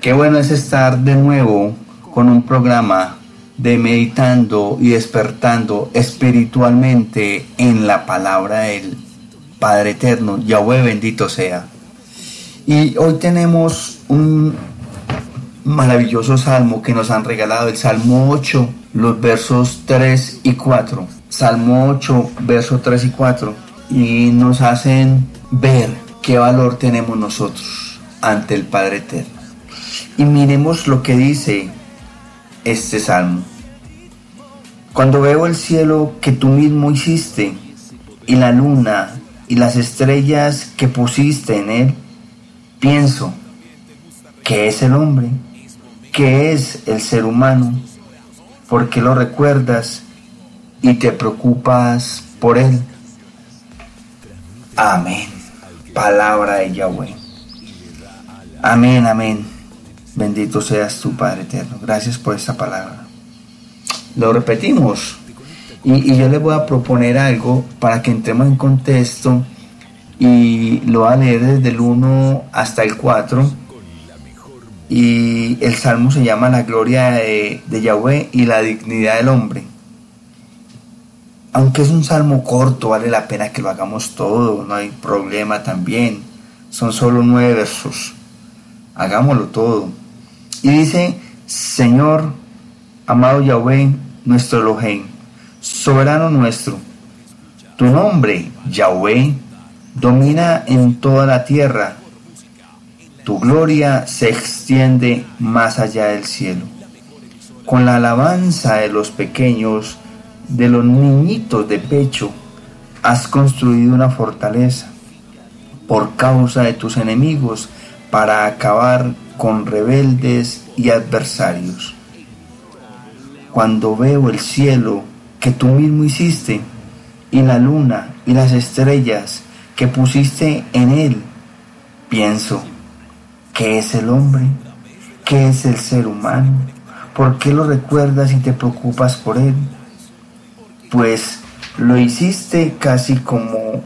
Qué bueno es estar de nuevo con un programa de meditando y despertando espiritualmente en la palabra del Padre Eterno, Yahweh bendito sea. Y hoy tenemos un maravilloso salmo que nos han regalado, el Salmo 8, los versos 3 y 4. Salmo 8, versos 3 y 4. Y nos hacen ver qué valor tenemos nosotros ante el Padre Eterno. Y miremos lo que dice este salmo. Cuando veo el cielo que tú mismo hiciste, y la luna y las estrellas que pusiste en él, pienso, ¿qué es el hombre? ¿Qué es el ser humano? ¿Por qué lo recuerdas y te preocupas por él? Amén. Palabra de Yahweh. Amén, amén. Bendito seas tu Padre eterno. Gracias por esta palabra. Lo repetimos. Y, yo les voy a proponer algo para que entremos en contexto y lo voy a leer desde el 1 hasta el 4. Y el salmo se llama La gloria de, de Yahweh y la dignidad del hombre. Aunque es un salmo corto, vale la pena que lo hagamos todo, no hay problema también. Son solo nueve versos. Hagámoslo todo. Y dice, Señor, amado Yahweh, nuestro Elohim, soberano nuestro, tu nombre, Yahweh, domina en toda la tierra. Tu gloria se extiende más allá del cielo. Con la alabanza de los pequeños, de los niñitos de pecho, has construido una fortaleza por causa de tus enemigos para acabar con rebeldes y adversarios. Cuando veo el cielo que tú mismo hiciste, y la luna y las estrellas que pusiste en él, pienso, ¿qué es el hombre? ¿Qué es el ser humano? ¿Por qué lo recuerdas y te preocupas por él? Pues lo hiciste casi como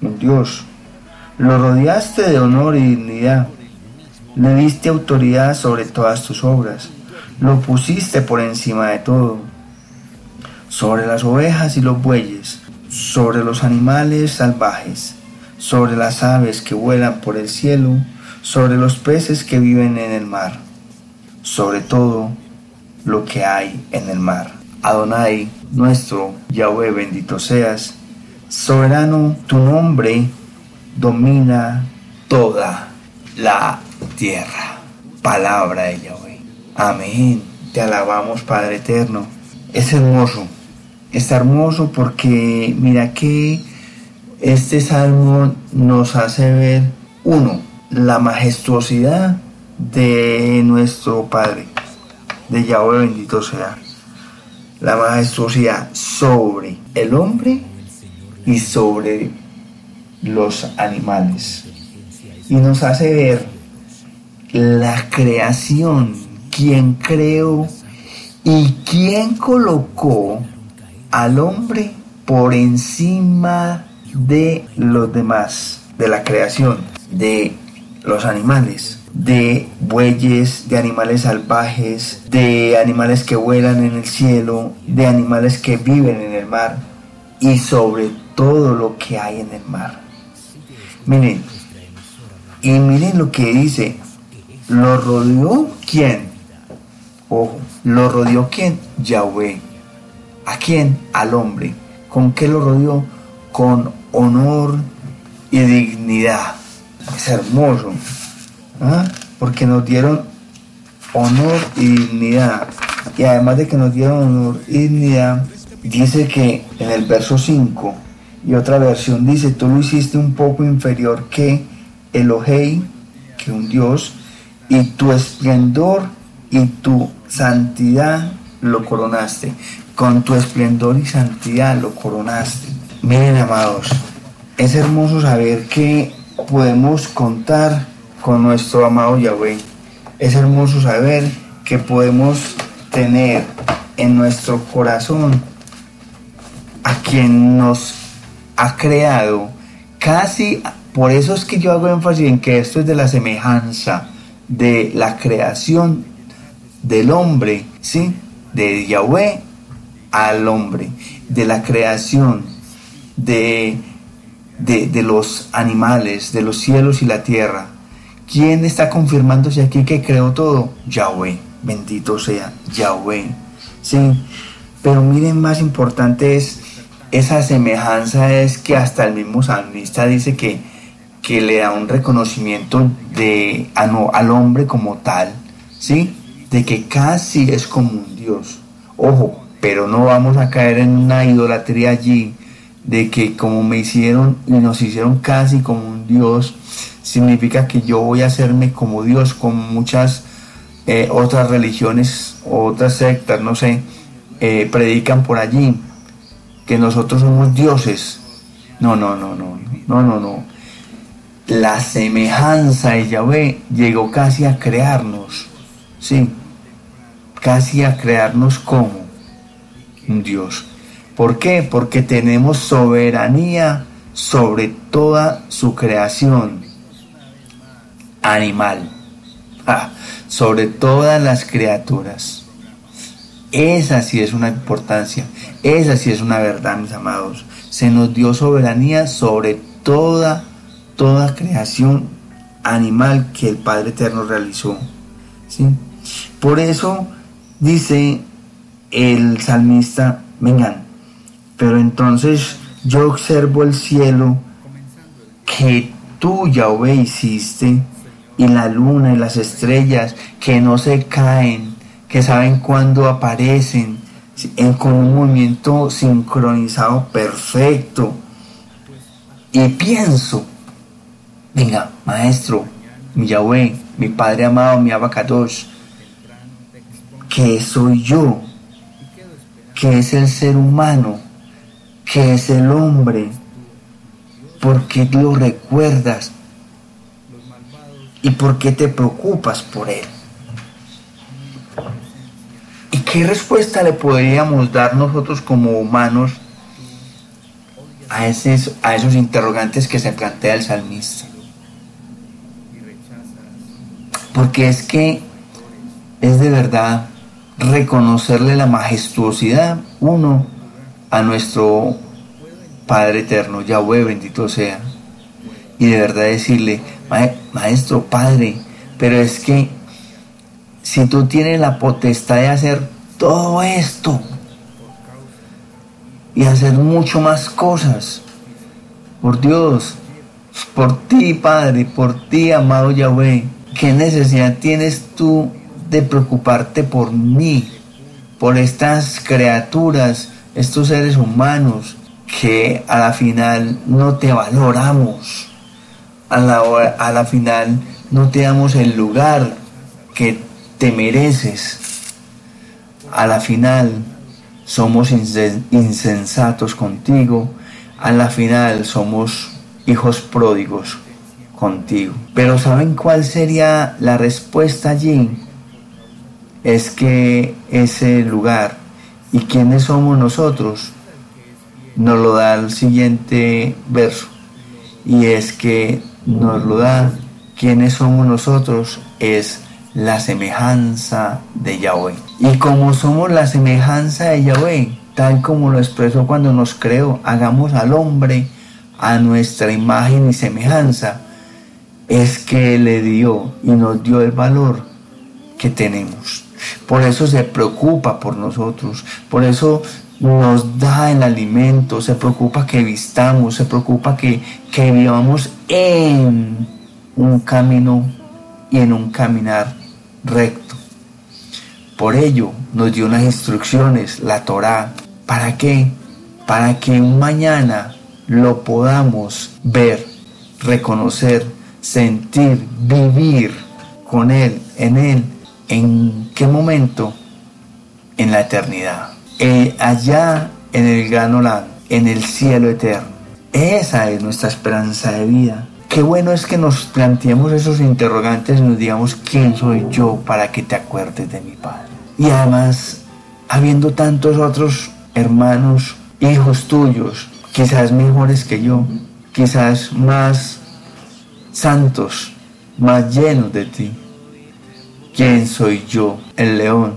un Dios. Lo rodeaste de honor y dignidad le diste autoridad sobre todas tus obras. Lo pusiste por encima de todo. Sobre las ovejas y los bueyes, sobre los animales salvajes, sobre las aves que vuelan por el cielo, sobre los peces que viven en el mar, sobre todo lo que hay en el mar. Adonai, nuestro Yahweh, bendito seas, soberano, tu nombre domina toda la tierra. Palabra de Yahweh. Amén. Te alabamos, Padre Eterno. Es hermoso. Es hermoso porque mira que este salmo nos hace ver, uno, la majestuosidad de nuestro Padre, de Yahweh bendito sea. La majestuosidad sobre el hombre y sobre los animales. Y nos hace ver la creación, quien creó y quien colocó al hombre por encima de los demás, de la creación, de los animales, de bueyes, de animales salvajes, de animales que vuelan en el cielo, de animales que viven en el mar y sobre todo lo que hay en el mar. Miren, y miren lo que dice, ¿Lo rodeó quién? Ojo, ¿lo rodeó quién? Yahweh. ¿A quién? Al hombre. ¿Con qué lo rodeó? Con honor y dignidad. Es hermoso. ¿ah? Porque nos dieron honor y dignidad. Y además de que nos dieron honor y dignidad, dice que en el verso 5 y otra versión dice, tú lo hiciste un poco inferior que Elohei, que un Dios, y tu esplendor y tu santidad lo coronaste. Con tu esplendor y santidad lo coronaste. Miren, amados, es hermoso saber que podemos contar con nuestro amado Yahweh. Es hermoso saber que podemos tener en nuestro corazón a quien nos ha creado. Casi, por eso es que yo hago énfasis en que esto es de la semejanza de la creación del hombre, ¿sí? De Yahweh al hombre, de la creación de, de, de los animales, de los cielos y la tierra. ¿Quién está confirmándose aquí que creó todo? Yahweh, bendito sea Yahweh. Sí, pero miren, más importante es esa semejanza es que hasta el mismo salmista dice que, que le da un reconocimiento de, al hombre como tal, ¿sí? De que casi es como un Dios. Ojo, pero no vamos a caer en una idolatría allí de que como me hicieron y nos hicieron casi como un Dios, significa que yo voy a hacerme como Dios, como muchas eh, otras religiones, otras sectas, no sé, eh, predican por allí que nosotros somos dioses. No, no, no, no, no, no, no. La semejanza de Yahvé llegó casi a crearnos, sí, casi a crearnos como Dios. ¿Por qué? Porque tenemos soberanía sobre toda su creación animal, ah, sobre todas las criaturas. Esa sí es una importancia, esa sí es una verdad, mis amados. Se nos dio soberanía sobre toda, toda creación animal que el Padre Eterno realizó. ¿sí? Por eso dice el salmista, vengan, pero entonces yo observo el cielo que tú, Yahweh, hiciste, y la luna y las estrellas que no se caen que saben cuándo aparecen, en, con un movimiento sincronizado perfecto. Y pienso, venga, maestro, mi Yahweh, mi Padre amado, mi Abacados, que soy yo, que es el ser humano, que es el hombre, porque lo recuerdas y por qué te preocupas por él. ¿Qué respuesta le podríamos dar nosotros como humanos a esos, a esos interrogantes que se plantea el salmista? Porque es que es de verdad reconocerle la majestuosidad, uno, a nuestro Padre Eterno, Yahweh, bendito sea, y de verdad decirle, Maestro, Padre, pero es que si tú tienes la potestad de hacer todo esto y hacer mucho más cosas. Por Dios, por ti, Padre, por ti, amado Yahweh. ¿Qué necesidad tienes tú de preocuparte por mí, por estas criaturas, estos seres humanos que a la final no te valoramos? A la, a la final no te damos el lugar que te mereces. A la final somos insensatos contigo, a la final somos hijos pródigos contigo. Pero ¿saben cuál sería la respuesta allí? Es que ese lugar y quiénes somos nosotros nos lo da el siguiente verso y es que nos lo da quiénes somos nosotros es la semejanza de Yahweh. Y como somos la semejanza de Yahweh, tal como lo expresó cuando nos creó, hagamos al hombre a nuestra imagen y semejanza, es que le dio y nos dio el valor que tenemos. Por eso se preocupa por nosotros, por eso nos da el alimento, se preocupa que vistamos, se preocupa que, que vivamos en un camino y en un caminar recto. Por ello nos dio unas instrucciones, la Torá. ¿Para qué? Para que mañana lo podamos ver, reconocer, sentir, vivir con Él, en Él. ¿En qué momento? En la eternidad. Eh, allá en el gran en el cielo eterno. Esa es nuestra esperanza de vida. Qué bueno es que nos planteemos esos interrogantes y nos digamos quién soy yo para que te acuerdes de mi Padre. Y además, habiendo tantos otros hermanos, hijos tuyos, quizás mejores que yo, quizás más santos, más llenos de ti, ¿quién soy yo, el león,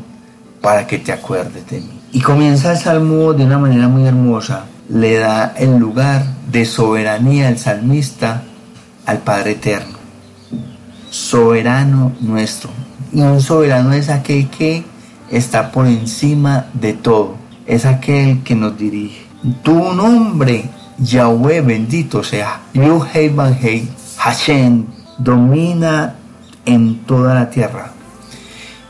para que te acuerdes de mí? Y comienza el salmo de una manera muy hermosa. Le da el lugar de soberanía el salmista al Padre Eterno. Soberano nuestro. Y un soberano es aquel que está por encima de todo. Es aquel que nos dirige. Tu nombre, Yahweh bendito sea. Yuhei Banhei Hashem domina en toda la tierra.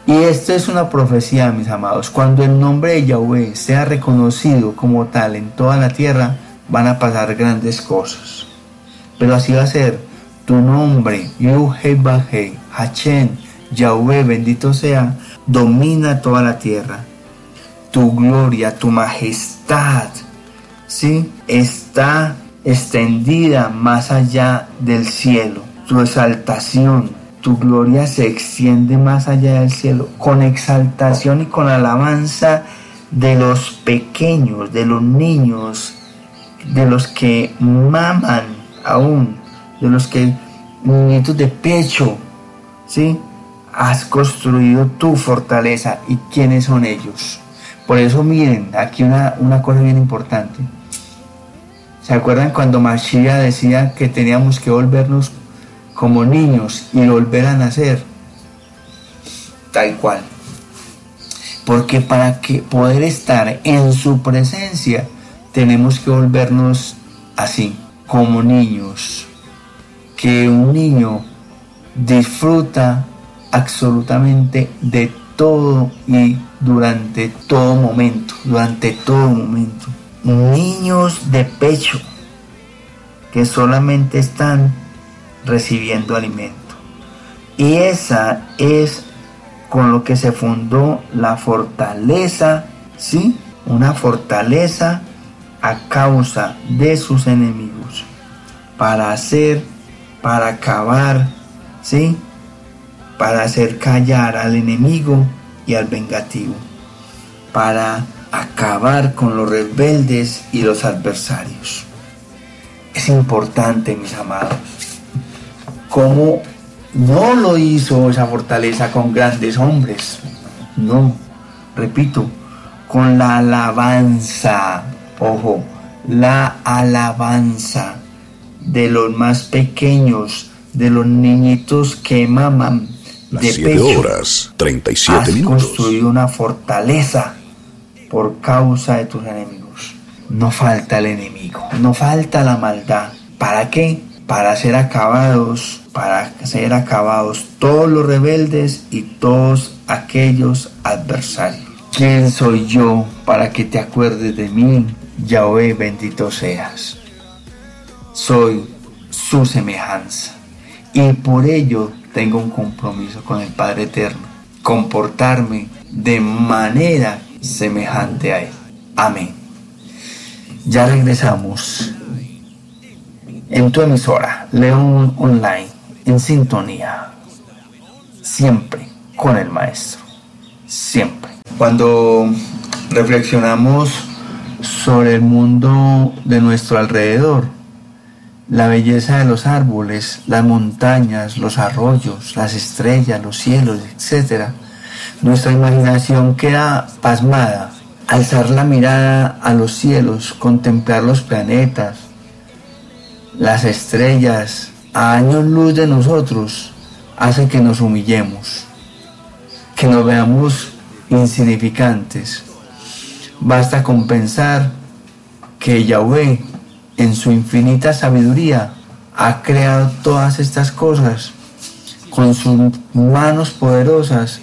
Y esta es una profecía, mis amados. Cuando el nombre de Yahweh sea reconocido como tal en toda la tierra, van a pasar grandes cosas. Pero así va a ser. Tu nombre, Yuhei Hachem, Yahweh, bendito sea, domina toda la tierra. Tu gloria, tu majestad, ¿sí? Está extendida más allá del cielo. Tu exaltación, tu gloria se extiende más allá del cielo, con exaltación y con alabanza de los pequeños, de los niños, de los que maman aún, de los que de pecho, ¿sí? Has construido tu fortaleza y quiénes son ellos. Por eso miren, aquí una, una cosa bien importante. ¿Se acuerdan cuando Mashiach decía que teníamos que volvernos como niños y volver a nacer, tal cual. Porque para que poder estar en su presencia tenemos que volvernos así, como niños. Que un niño disfruta absolutamente de todo y durante todo momento, durante todo momento. Niños de pecho que solamente están recibiendo alimento. Y esa es con lo que se fundó la fortaleza, ¿sí? Una fortaleza a causa de sus enemigos, para hacer, para acabar, ¿sí? Para hacer callar al enemigo y al vengativo, para acabar con los rebeldes y los adversarios. Es importante, mis amados, cómo no lo hizo esa fortaleza con grandes hombres. No, repito, con la alabanza, ojo, la alabanza de los más pequeños, de los niñitos que maman. Las de pecho, horas, 37 has minutos. construido una fortaleza por causa de tus enemigos. No falta el enemigo, no falta la maldad. ¿Para qué? Para ser acabados para ser acabados todos los rebeldes y todos aquellos adversarios. ¿Quién soy yo para que te acuerdes de mí? Yahweh bendito seas. Soy su semejanza y por ello tengo un compromiso con el Padre Eterno, comportarme de manera semejante a Él. Amén. Ya regresamos en tu emisora, León Online en sintonía, siempre con el Maestro, siempre. Cuando reflexionamos sobre el mundo de nuestro alrededor, la belleza de los árboles, las montañas, los arroyos, las estrellas, los cielos, etc., nuestra imaginación queda pasmada. Alzar la mirada a los cielos, contemplar los planetas, las estrellas, a años luz de nosotros hace que nos humillemos, que nos veamos insignificantes. Basta con pensar que Yahweh, en su infinita sabiduría, ha creado todas estas cosas con sus manos poderosas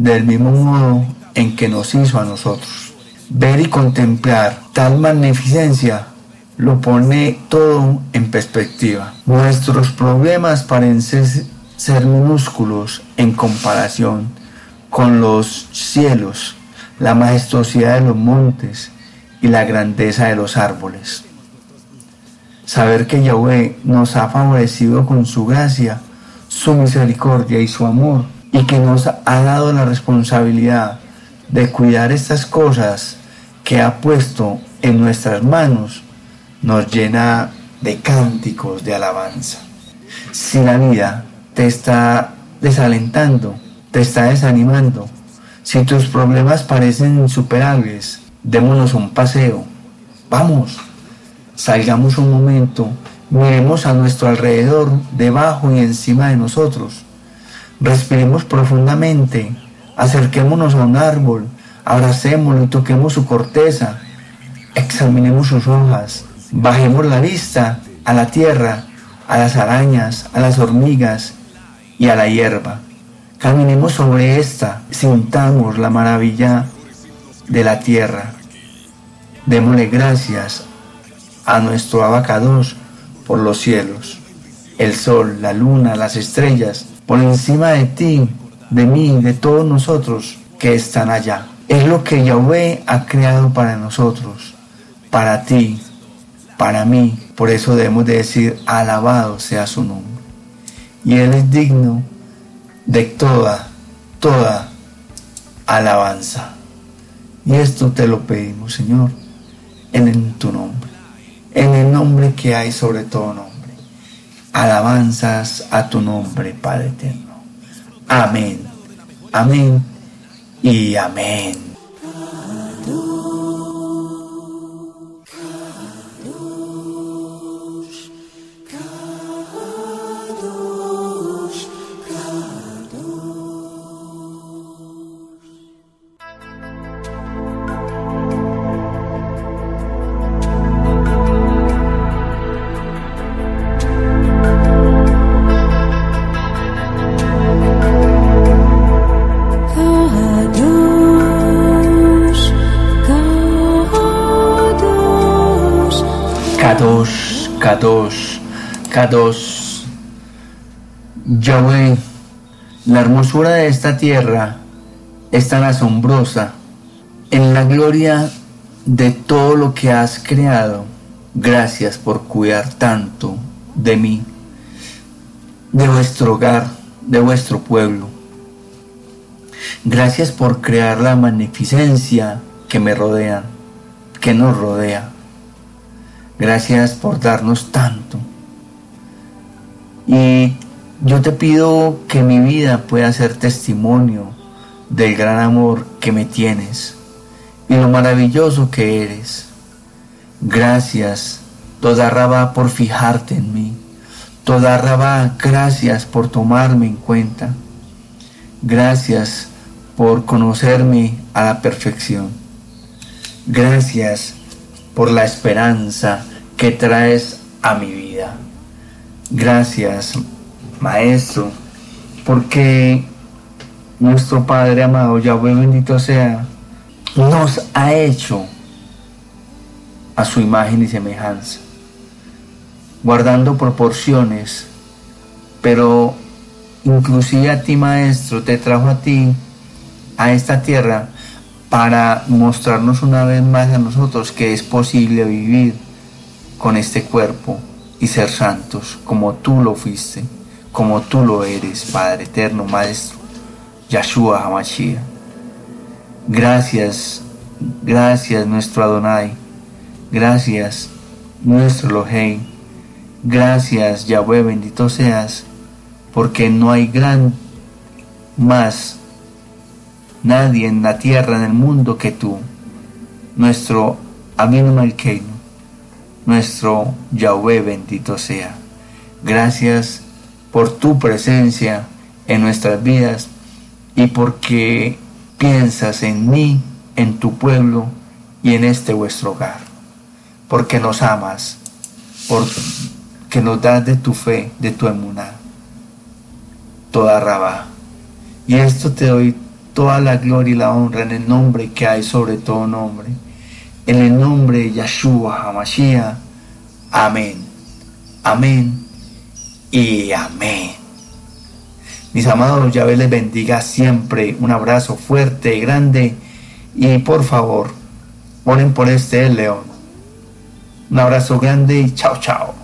del mismo modo en que nos hizo a nosotros. Ver y contemplar tal magnificencia lo pone todo en perspectiva. Nuestros problemas parecen ser minúsculos en comparación con los cielos, la majestuosidad de los montes y la grandeza de los árboles. Saber que Yahweh nos ha favorecido con su gracia, su misericordia y su amor, y que nos ha dado la responsabilidad de cuidar estas cosas que ha puesto en nuestras manos, nos llena de cánticos de alabanza. Si la vida te está desalentando, te está desanimando, si tus problemas parecen insuperables, démonos un paseo. Vamos, salgamos un momento, miremos a nuestro alrededor, debajo y encima de nosotros. Respiremos profundamente, acerquémonos a un árbol, abracémoslo y toquemos su corteza, examinemos sus hojas, bajemos la vista a la tierra, a las arañas, a las hormigas y a la hierba. Caminemos sobre esta, sintamos la maravilla de la tierra. Démosle gracias a nuestro abacados por los cielos, el sol, la luna, las estrellas, por encima de ti, de mí, de todos nosotros que están allá. Es lo que Yahweh ha creado para nosotros, para ti, para mí. Por eso debemos de decir, alabado sea su nombre. Y Él es digno de toda, toda alabanza. Y esto te lo pedimos, Señor, en, tu nombre, en el nombre que hay sobre todo. Alabanzas a tu nombre, Padre eterno. Amén, amén y amén. 2. Yahweh, la hermosura de esta tierra es tan asombrosa. En la gloria de todo lo que has creado, gracias por cuidar tanto de mí, de vuestro hogar, de vuestro pueblo. Gracias por crear la magnificencia que me rodea, que nos rodea. Gracias por darnos tanto. Y yo te pido que mi vida pueda ser testimonio del gran amor que me tienes y lo maravilloso que eres. Gracias, toda raba, por fijarte en mí. Toda raba, gracias por tomarme en cuenta. Gracias por conocerme a la perfección. Gracias por la esperanza que traes a mi vida. Gracias, Maestro, porque nuestro Padre amado, Yahweh bendito sea, nos ha hecho a su imagen y semejanza, guardando proporciones, pero inclusive a ti, Maestro, te trajo a ti, a esta tierra, para mostrarnos una vez más a nosotros que es posible vivir con este cuerpo y ser santos como tú lo fuiste, como tú lo eres, Padre eterno, Maestro, Yahshua Hamashiach. Gracias, gracias nuestro Adonai, gracias nuestro Elohim, gracias Yahweh, bendito seas, porque no hay gran más nadie en la tierra, en el mundo que tú, nuestro Amino Malkeino nuestro Yahweh bendito sea. Gracias por tu presencia en nuestras vidas y porque piensas en mí, en tu pueblo y en este vuestro hogar. Porque nos amas, porque nos das de tu fe, de tu emuná, toda rabá. Y esto te doy toda la gloria y la honra en el nombre que hay sobre todo nombre en el nombre de Yahshua HaMashiach. Amén. Amén y amén. Mis amados, Yahvé les bendiga siempre. Un abrazo fuerte y grande. Y por favor, ponen por este león. Un abrazo grande y chao, chao.